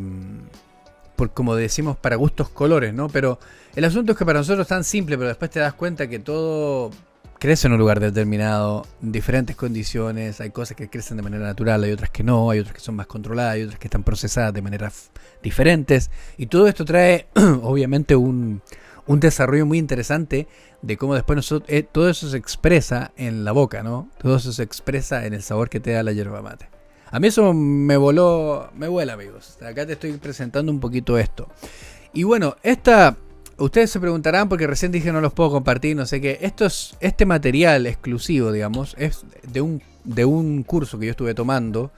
por, como decimos, para gustos colores, ¿no? Pero el asunto es que para nosotros es tan simple, pero después te das cuenta que todo crece en un lugar determinado, en diferentes condiciones, hay cosas que crecen de manera natural, hay otras que no, hay otras que son más controladas, hay otras que están procesadas de maneras diferentes, y todo esto trae obviamente un, un desarrollo muy interesante de cómo después nosotros, eh, todo eso se expresa en la boca, ¿no? Todo eso se expresa en el sabor que te da la yerba mate. A mí eso me voló, me vuela amigos. Acá te estoy presentando un poquito esto. Y bueno, esta ustedes se preguntarán, porque recién dije no los puedo compartir, no sé qué. Esto es, este material exclusivo, digamos, es de un, de un curso que yo estuve tomando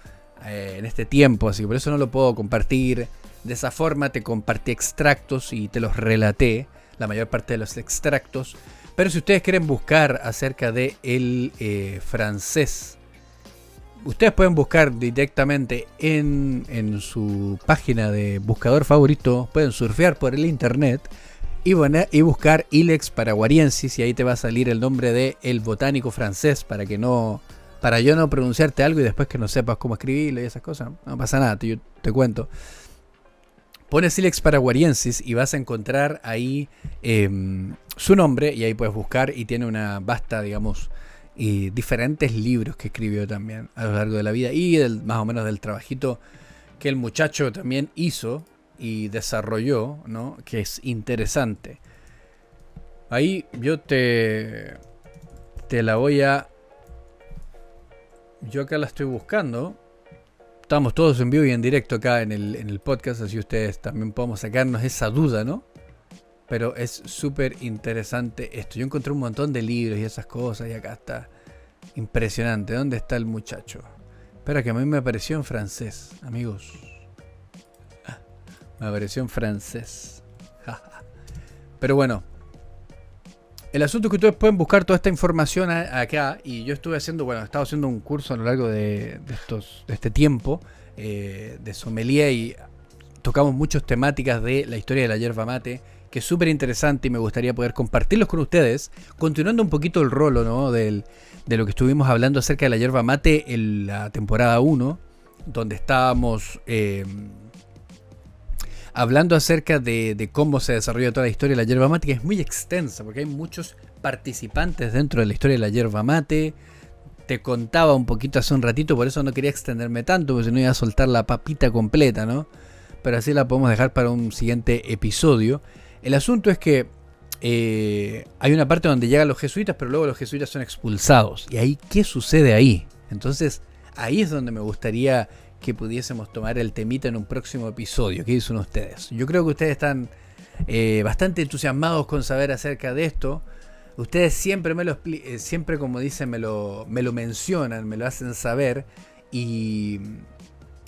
eh, en este tiempo, así que por eso no lo puedo compartir. De esa forma te compartí extractos y te los relaté, la mayor parte de los extractos. Pero si ustedes quieren buscar acerca de el eh, francés, ustedes pueden buscar directamente en, en su página de buscador favorito, pueden surfear por el internet y, y buscar Ilex paraguariensis y ahí te va a salir el nombre de el botánico francés para que no para yo no pronunciarte algo y después que no sepas cómo escribirlo y esas cosas. No pasa nada, te, te cuento. Pones Ilex paraguariensis y vas a encontrar ahí em, su nombre y ahí puedes buscar y tiene una vasta, digamos, y diferentes libros que escribió también a lo largo de la vida y del, más o menos del trabajito que el muchacho también hizo y desarrolló, ¿no? Que es interesante. Ahí yo te, te la voy a... Yo acá la estoy buscando. Estamos todos en vivo y en directo acá en el, en el podcast, así ustedes también podemos sacarnos esa duda, ¿no? Pero es súper interesante esto. Yo encontré un montón de libros y esas cosas y acá está. Impresionante. ¿Dónde está el muchacho? Espera que a mí me apareció en francés, amigos. Me apareció en francés. Pero bueno. El asunto es que ustedes pueden buscar toda esta información acá. Y yo estuve haciendo, bueno, he estado haciendo un curso a lo largo de, estos, de este tiempo eh, de sommelier y tocamos muchas temáticas de la historia de la yerba mate, que es súper interesante y me gustaría poder compartirlos con ustedes, continuando un poquito el rolo ¿no? de lo que estuvimos hablando acerca de la yerba mate en la temporada 1, donde estábamos eh, hablando acerca de, cómo se desarrolla toda la historia de la yerba mate, que es muy extensa, porque hay muchos participantes dentro de la historia de la yerba mate. Te contaba un poquito hace un ratito, por eso no quería extenderme tanto, porque si no iba a soltar la papita completa, ¿no? Pero así la podemos dejar para un siguiente episodio. El asunto es que eh, hay una parte donde llegan los jesuitas, pero luego los jesuitas son expulsados. ¿Y ahí qué sucede ahí? Entonces, ahí es donde me gustaría que pudiésemos tomar el temita en un próximo episodio. ¿Qué dicen ustedes? Yo creo que ustedes están eh, bastante entusiasmados con saber acerca de esto. Ustedes siempre me lo eh, siempre como dicen me lo, me lo mencionan, me lo hacen saber y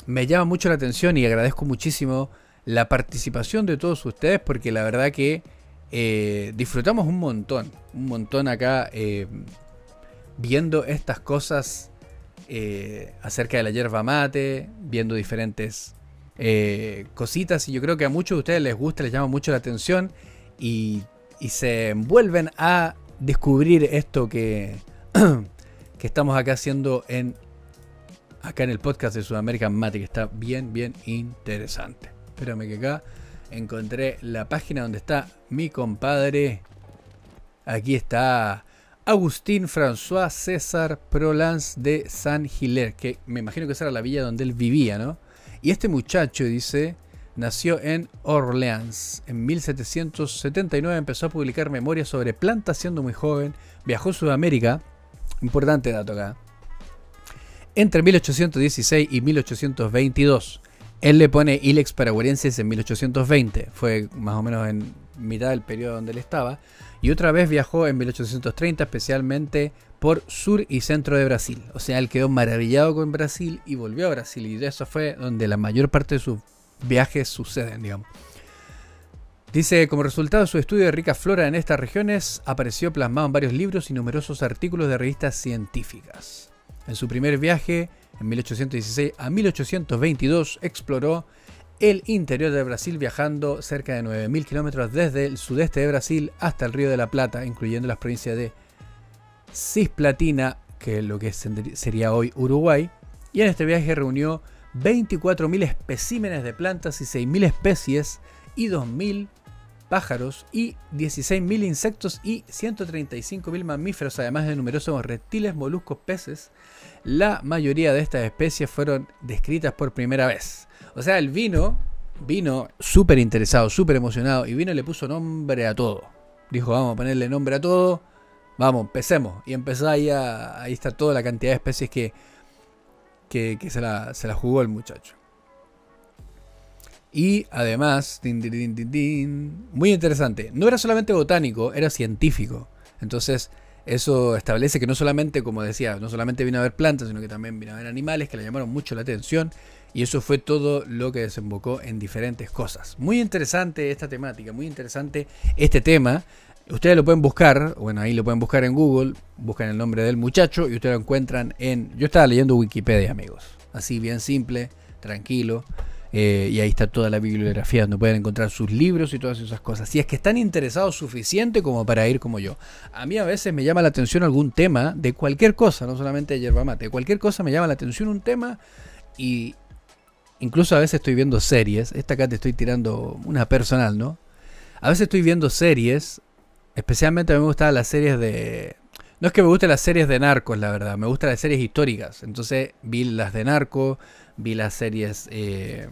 me llama mucho la atención y agradezco muchísimo la participación de todos ustedes porque la verdad que eh, disfrutamos un montón, un montón acá viendo estas cosas eh, acerca de la yerba mate, viendo diferentes eh, cositas y yo creo que a muchos de ustedes les gusta, les llama mucho la atención y, se envuelven a descubrir esto que, que estamos acá haciendo en acá en el podcast de Sudamérica Mate, que está bien, bien interesante. Espérame que acá encontré la página donde está mi compadre. Aquí está Agustín François César Prolans de Saint-Hilaire, que me imagino que esa era la villa donde él vivía, ¿no? Y este muchacho, dice, nació en Orleans. En 1779 empezó a publicar memorias sobre plantas siendo muy joven. Viajó a Sudamérica. Importante dato acá. Entre 1816 y 1822. Él le pone Ilex paraguarensis en 1820. Fue más o menos en mitad del periodo donde él estaba y otra vez viajó en 1830 especialmente por sur y centro de Brasil. O sea, él quedó maravillado con Brasil y volvió a Brasil y eso fue donde la mayor parte de sus viajes suceden, digamos. Dice, como resultado de su estudio de rica flora en estas regiones, apareció plasmado en varios libros y numerosos artículos de revistas científicas. En su primer viaje, en 1816 a 1822, exploró el interior de Brasil viajando cerca de 9.000 kilómetros desde el sudeste de Brasil hasta el Río de la Plata, incluyendo las provincias de Cisplatina, que es lo que sería hoy Uruguay. Y en este viaje reunió 24.000 especímenes de plantas y 6.000 especies y 2.000 pájaros y 16.000 insectos y 135.000 mamíferos, además de numerosos reptiles, moluscos, peces. La mayoría de estas especies fueron descritas por primera vez. O sea, el vino, vino súper interesado, súper emocionado, y vino le puso nombre a todo. Dijo, vamos a ponerle nombre a todo, vamos, empecemos. Y empezó ahí a, ahí está toda la cantidad de especies que, que, se, la, se la jugó el muchacho. Y además, muy interesante, no era solamente botánico, era científico. Entonces, eso establece que no solamente, como decía, no solamente vino a ver plantas, sino que también vino a ver animales que le llamaron mucho la atención. Y eso fue todo lo que desembocó en diferentes cosas. Muy interesante esta temática, muy interesante este tema. Ustedes lo pueden buscar, bueno, ahí lo pueden buscar en Google, buscan el nombre del muchacho y ustedes lo encuentran en... Yo estaba leyendo Wikipedia, amigos. Así, bien simple, tranquilo. Eh, y ahí está toda la bibliografía donde pueden encontrar sus libros y todas esas cosas. Si es que están interesados suficiente como para ir como yo. A mí a veces me llama la atención algún tema de cualquier cosa, no solamente de yerba mate. De cualquier cosa me llama la atención un tema y, Incluso a veces estoy viendo series. Esta acá te estoy tirando una personal, ¿no? A veces estoy viendo series. Especialmente a mí me gustan las series de. No es que me gusten las series de narcos, la verdad. Me gustan las series históricas. Entonces vi las de narco. Vi las series. Eh,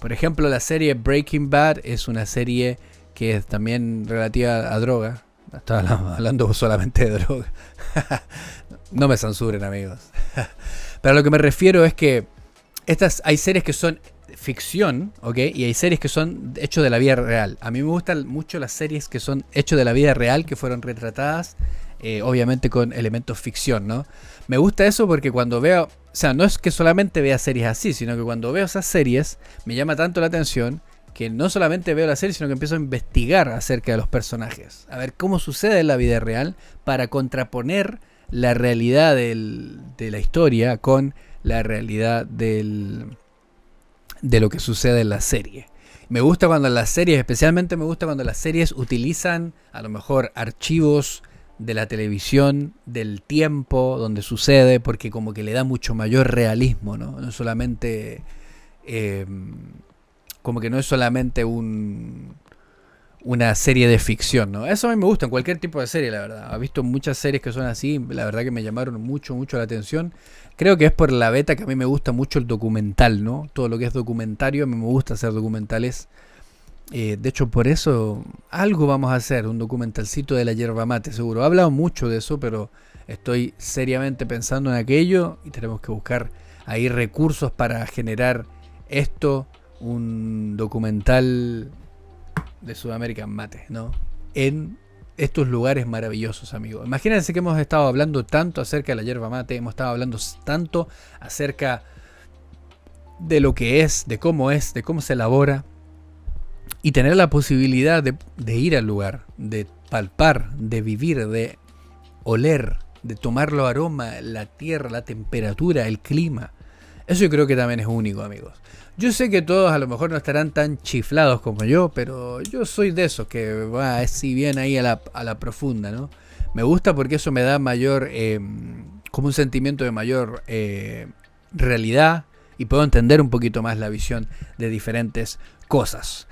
por ejemplo, la serie Breaking Bad es una serie que es también relativa a droga. Estaba hablando solamente de droga. no me censuren, amigos. Pero lo que me refiero es que estas, hay series que son ficción, ¿ok? Y hay series que son hechos de la vida real. A mí me gustan mucho las series que son hechos de la vida real, que fueron retratadas, eh, obviamente con elementos ficción, ¿no? Me gusta eso porque cuando veo, o sea, no es que solamente vea series así, sino que cuando veo esas series me llama tanto la atención que no solamente veo la serie, sino que empiezo a investigar acerca de los personajes, a ver cómo sucede en la vida real para contraponer la realidad de la historia con la realidad del, de lo que sucede en la serie. Me gusta cuando las series, especialmente me gusta cuando las series utilizan a lo mejor archivos de la televisión, del tiempo donde sucede, porque como que le da mucho mayor realismo, ¿no? No solamente... Em, como que no es solamente un, una serie de ficción, ¿no? Eso a mí me gusta en cualquier tipo de serie, la verdad. He visto muchas series que son así, la verdad que me llamaron mucho, mucho la atención. Creo que es por la beta que a mí me gusta mucho el documental, ¿no? Todo lo que es documentario, a mí me gusta hacer documentales. Eh, de hecho, por eso algo vamos a hacer, un documentalcito de la yerba mate, seguro. He hablado mucho de eso, pero estoy seriamente pensando en aquello y tenemos que buscar ahí recursos para generar esto, un documental de Sudamérica Mate, ¿no? En estos lugares maravillosos, amigos. Imagínense que hemos estado hablando tanto acerca de la yerba mate, hemos estado hablando tanto acerca de lo que es, de cómo es, de cómo se elabora, y tener la posibilidad de, ir al lugar, de palpar, de vivir, de oler, de tomar los aromas, la tierra, la temperatura, el clima. Eso yo creo que también es único, amigos. Yo sé que todos a lo mejor no estarán tan chiflados como yo, pero yo soy de esos que va así bien ahí a la, a la profunda, ¿no? Me gusta porque eso me da mayor, em, como un sentimiento de mayor eh, realidad y puedo entender un poquito más la visión de diferentes cosas.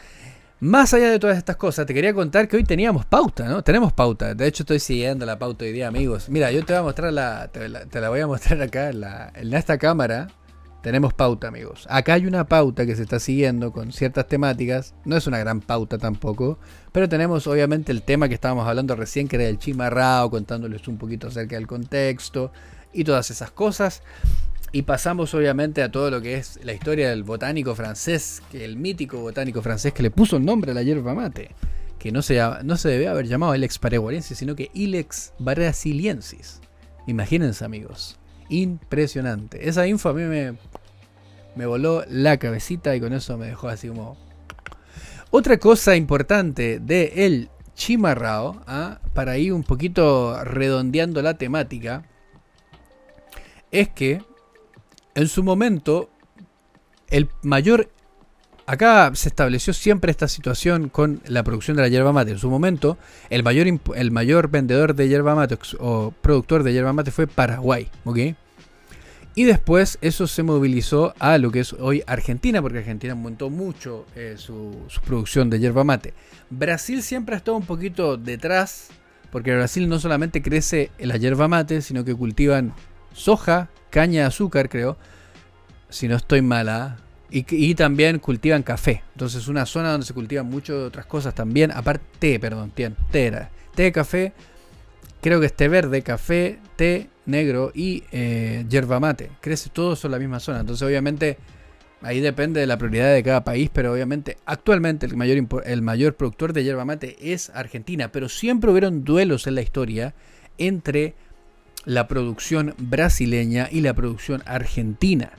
Más allá de todas estas cosas, te quería contar que hoy teníamos pauta, ¿no? Tenemos pauta. De hecho, estoy siguiendo la pauta hoy día, amigos. Mira, yo te voy a mostrar la, te la, voy a mostrar acá en esta cámara. Tenemos pauta, amigos. Acá hay una pauta que se está siguiendo con ciertas temáticas. No es una gran pauta tampoco. Pero tenemos obviamente el tema que estábamos hablando recién, que era el chimarrao, contándoles un poquito acerca del contexto y todas esas cosas. Y pasamos obviamente a todo lo que es la historia del botánico francés, que el mítico botánico francés que le puso el nombre a la hierba mate. Que no se, no se debe haber llamado Ilex paraguarensis, sino que Ilex brasiliensis. Imagínense amigos. Impresionante. Esa info a mí me, voló la cabecita y con eso me dejó así como... Otra cosa importante de el chimarrao, ¿ah? para ir un poquito redondeando la temática, es que en su momento el mayor acá se estableció siempre esta situación con la producción de la yerba mate. En su momento, el mayor, el mayor vendedor de yerba mate o productor de yerba mate fue Paraguay, ¿ok? Y después eso se movilizó a lo que es hoy Argentina, porque Argentina aumentó mucho eh, su, producción de yerba mate. Brasil siempre ha estado un poquito detrás, porque Brasil no solamente crece la yerba mate, sino que cultivan soja, caña de azúcar, creo, si no estoy mala, y, también cultivan café. Entonces es una zona donde se cultivan muchas otras cosas también. Aparte, té, perdón, té, té. Té, café, creo que es té verde, café, té negro y eh, yerba mate. Crece todo eso en la misma zona. Entonces obviamente ahí depende de la prioridad de cada país, pero obviamente actualmente el mayor, el mayor productor de yerba mate es Argentina. Pero siempre hubieron duelos en la historia entre la producción brasileña y la producción argentina.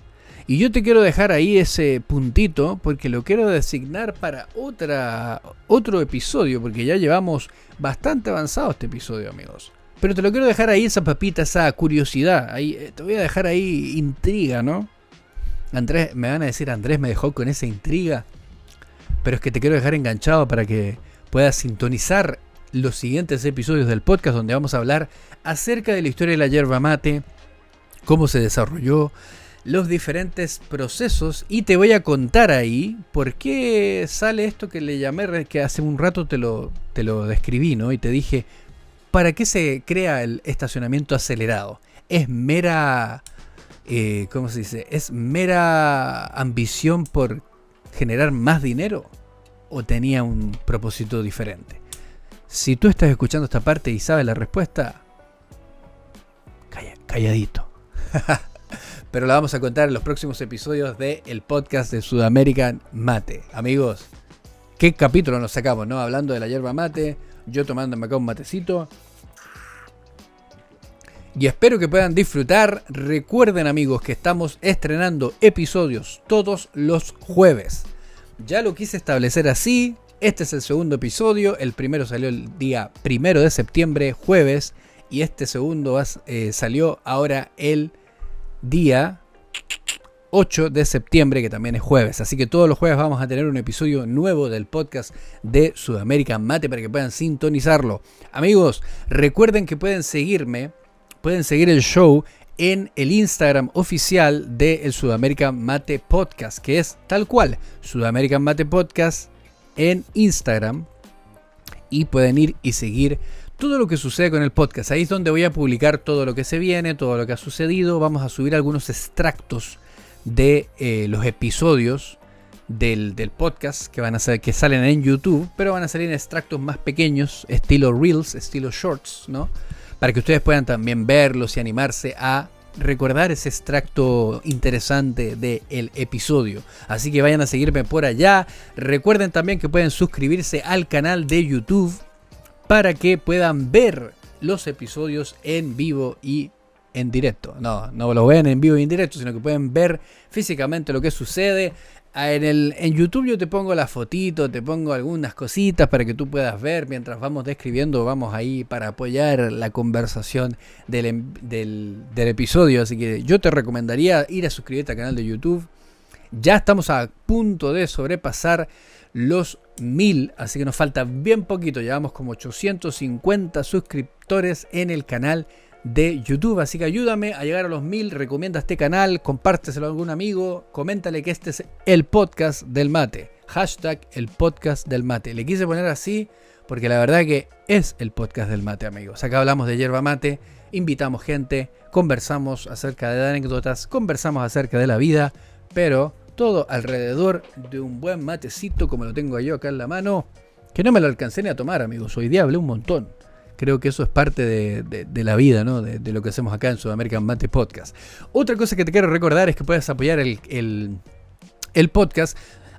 Y yo te quiero dejar ahí ese puntito porque lo quiero designar para otra, otro episodio, porque ya llevamos bastante avanzado este episodio, amigos. Pero te lo quiero dejar ahí esa papita, esa curiosidad. Ahí, eh, te voy a dejar ahí intriga, ¿no? Andrés, me van a decir, Andrés me dejó con esa intriga. Pero es que te quiero dejar enganchado para que puedas sintonizar los siguientes episodios del podcast donde vamos a hablar acerca de la historia de la yerba mate, cómo se desarrolló, los diferentes procesos y te voy a contar ahí por qué sale esto que le llamé, que hace un rato te lo, te lo describí, ¿no? Y te dije, ¿para qué se crea el estacionamiento acelerado? ¿Es mera, eh, ¿cómo se dice? ¿Es mera ambición por generar más dinero? ¿O tenía un propósito diferente? Si tú estás escuchando esta parte y sabes la respuesta, calladito. pero la vamos a contar en los próximos episodios del podcast de Sudamerican Mate. Amigos, ¿qué capítulo nos sacamos, no? Hablando de la hierba mate, yo tomándome acá un matecito. Y espero que puedan disfrutar. Recuerden amigos que estamos estrenando episodios todos los jueves. Ya lo quise establecer así. Este es el segundo episodio. El primero salió el día primero de septiembre, jueves. Y este segundo eh, salió ahora el día 8 de septiembre, que también es jueves. Así que todos los jueves vamos a tener un episodio nuevo del podcast de Sudamérica Mate para que puedan sintonizarlo. Amigos, recuerden que pueden seguirme, pueden seguir el show en el Instagram oficial de el Sudamerican Mate Podcast, que es tal cual, Sudamerican Mate Podcast en Instagram. Y pueden ir y seguir todo lo que sucede con el podcast. Ahí es donde voy a publicar todo lo que se viene, todo lo que ha sucedido. Vamos a subir algunos extractos de eh, los episodios del, podcast que van a ser que salen en YouTube, pero van a salir extractos más pequeños, estilo reels, estilo shorts, ¿no? Para que ustedes puedan también verlos y animarse a recordar ese extracto interesante del episodio. Así que vayan a seguirme por allá. Recuerden también que pueden suscribirse al canal de YouTube para que puedan ver los episodios en vivo y en directo. No, no lo ven en vivo y en directo, sino que pueden ver físicamente lo que sucede. Ah, en, el, en YouTube yo te pongo la fotito, te pongo algunas cositas para que tú puedas ver mientras vamos describiendo, vamos ahí para apoyar la conversación del, em, del, del episodio. Así que yo te recomendaría ir a suscribirte al canal de YouTube. Ya estamos a punto de sobrepasar los mil, así que nos falta bien poquito, llevamos como 850 suscriptores en el canal YouTube, así que ayúdame a llegar a los mil, recomienda este canal, compárteselo a algún amigo, coméntale que este es el podcast del mate, hashtag el podcast del mate, le quise poner así porque la verdad que es el podcast del mate amigos, acá hablamos de hierba mate, invitamos gente, conversamos acerca de anécdotas, conversamos acerca de la vida, pero todo alrededor de un buen matecito como lo tengo yo acá en la mano, que no me lo alcancé ni a tomar, amigos. Hoy día hablé un montón. Creo que eso es parte de, la vida, ¿no? De, lo que hacemos acá en Sudamerican Mate Podcast. Otra cosa que te quiero recordar es que puedes apoyar el, podcast.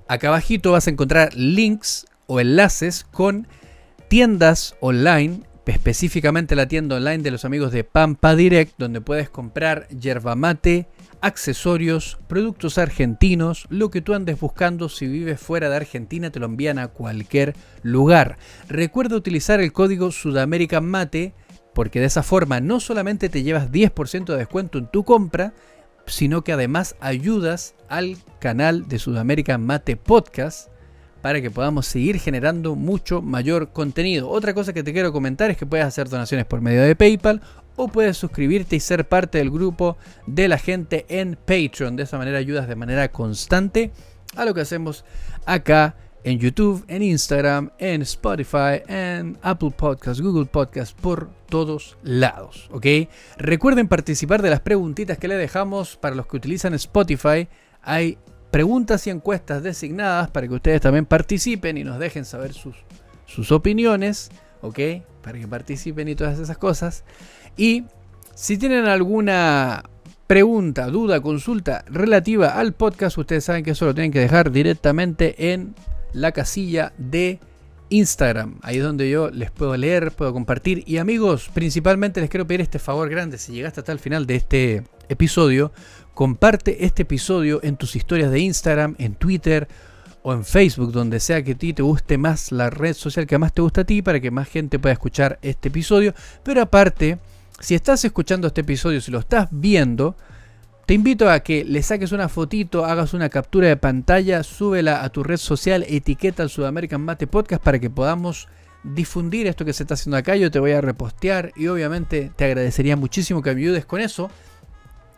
Acá abajito vas a encontrar links o enlaces con tiendas online específicamente la tienda online de los amigos de Pampa Direct, donde puedes comprar yerba mate, accesorios, productos argentinos, lo que tú andes buscando si vives fuera de Argentina te lo envían a cualquier lugar. Recuerda utilizar el código Sudamerican Mate porque de esa forma no solamente te llevas 10% de descuento en tu compra, sino que además ayudas al canal de Sudamérica Mate Podcast para que podamos seguir generando mucho mayor contenido. Otra cosa que te quiero comentar es que puedes hacer donaciones por medio de PayPal o puedes suscribirte y ser parte del grupo de la gente en Patreon. De esa manera ayudas de manera constante a lo que hacemos acá en YouTube, en Instagram, en Spotify, en Apple Podcasts, Google Podcasts, por todos lados. ¿Ok? Recuerden participar de las preguntitas que le dejamos para los que utilizan Spotify. Hay preguntas y encuestas designadas para que ustedes también participen y nos dejen saber sus, sus opiniones. ¿Ok? Para que participen y todas esas cosas. Y si tienen alguna pregunta, duda, consulta relativa al podcast, ustedes saben que eso lo tienen que dejar directamente en la casilla de Instagram. Ahí es donde yo les puedo leer, puedo compartir. Y amigos, principalmente les quiero pedir este favor grande. Si llegaste hasta el final de este episodio, comparte este episodio en tus historias de Instagram, en Twitter o en Facebook, donde sea que a ti te guste más la red social que más te gusta a ti, para que más gente pueda escuchar este episodio. Pero aparte, si estás escuchando este episodio, si lo estás viendo, te invito a que le saques una fotito, hagas una captura de pantalla, súbela a tu red social, etiqueta al Sudamerican Mate Podcast para que podamos difundir esto que se está haciendo acá. Yo te voy a repostear y obviamente te agradecería muchísimo que me ayudes con eso,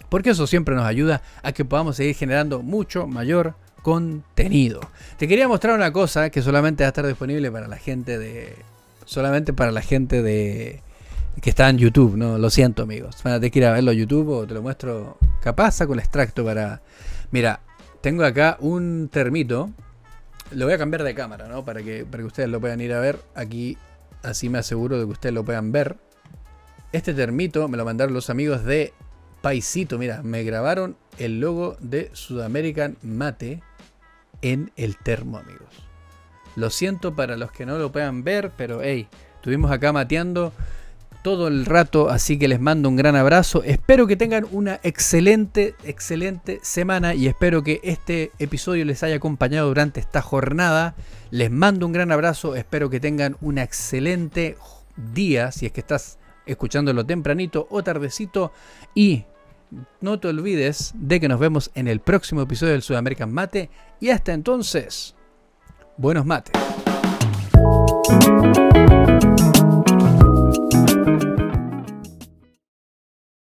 porque eso siempre nos ayuda a que podamos seguir generando mucho mayor contenido. Te quería mostrar una cosa que solamente va a estar disponible para la gente de solamente para la gente de que está en YouTube, no lo siento amigos. Van a tener que ir a verlo en YouTube o te lo muestro capaz saco el extracto para... Mira, tengo acá un termito. Lo voy a cambiar de cámara, ¿no? Para que, para que ustedes lo puedan ir a ver. Aquí así me aseguro de que ustedes lo puedan ver. Este termito me lo mandaron los amigos de Paisito. Mira, me grabaron el logo de Sudamerican Mate en el termo, amigos. Lo siento para los que no lo puedan ver, pero hey, estuvimos acá mateando todo el rato, así que les mando un gran abrazo. Espero que tengan una excelente, excelente semana y espero que este episodio les haya acompañado durante esta jornada. Les mando un gran abrazo, espero que tengan un excelente día, si es que estás escuchándolo tempranito o tardecito y no te olvides de que nos vemos en el próximo episodio del Sudamerican Mate y hasta entonces, buenos mates.